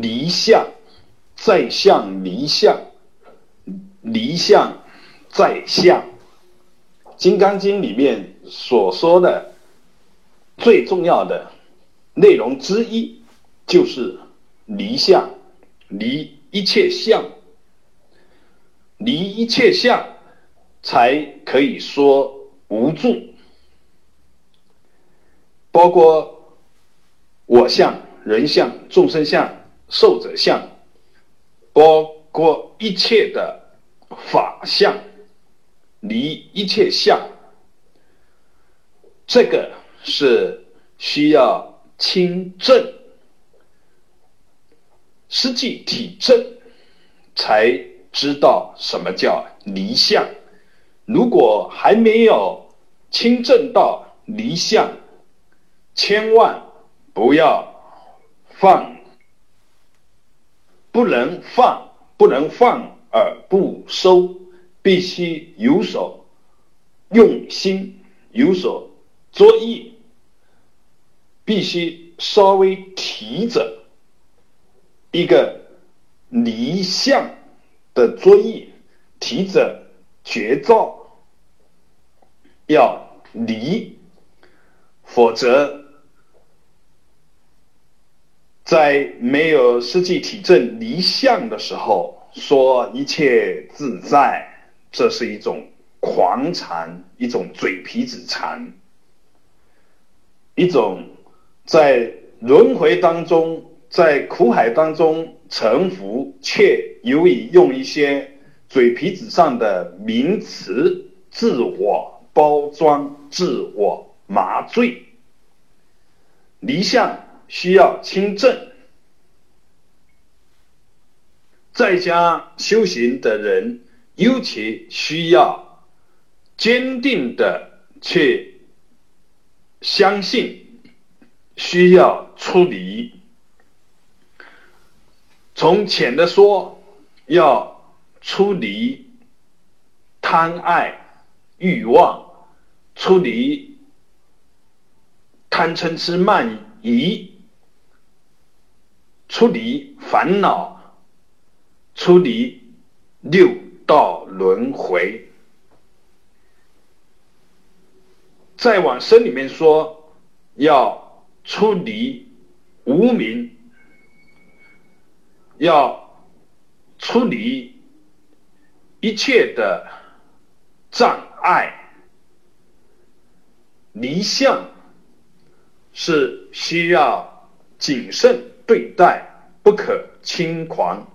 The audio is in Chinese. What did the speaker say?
离相，再相离相，离相再相，《金刚经》里面所说的最重要的内容之一，就是离相，离一切相，离一切相，才可以说无助，包括我相、人相、众生相。受者相，包括一切的法相，离一切相，这个是需要亲证，实际体证，才知道什么叫离相。如果还没有亲证到离相，千万不要放。不能放，不能放而不收，必须有所用心，有所作意，必须稍微提着一个离相的作意，提着绝招要离，否则。在没有实际体证离相的时候，说一切自在，这是一种狂禅，一种嘴皮子禅，一种在轮回当中，在苦海当中沉浮，却由于用一些嘴皮子上的名词自我包装、自我麻醉，离相。需要清正，在家修行的人尤其需要坚定的去相信，需要出离。从浅的说，要出离贪爱欲望，出离贪嗔痴慢疑。出离烦恼，出离六道轮回。再往深里面说，要出离无明，要出离一切的障碍，离相是需要谨慎。对待不可轻狂，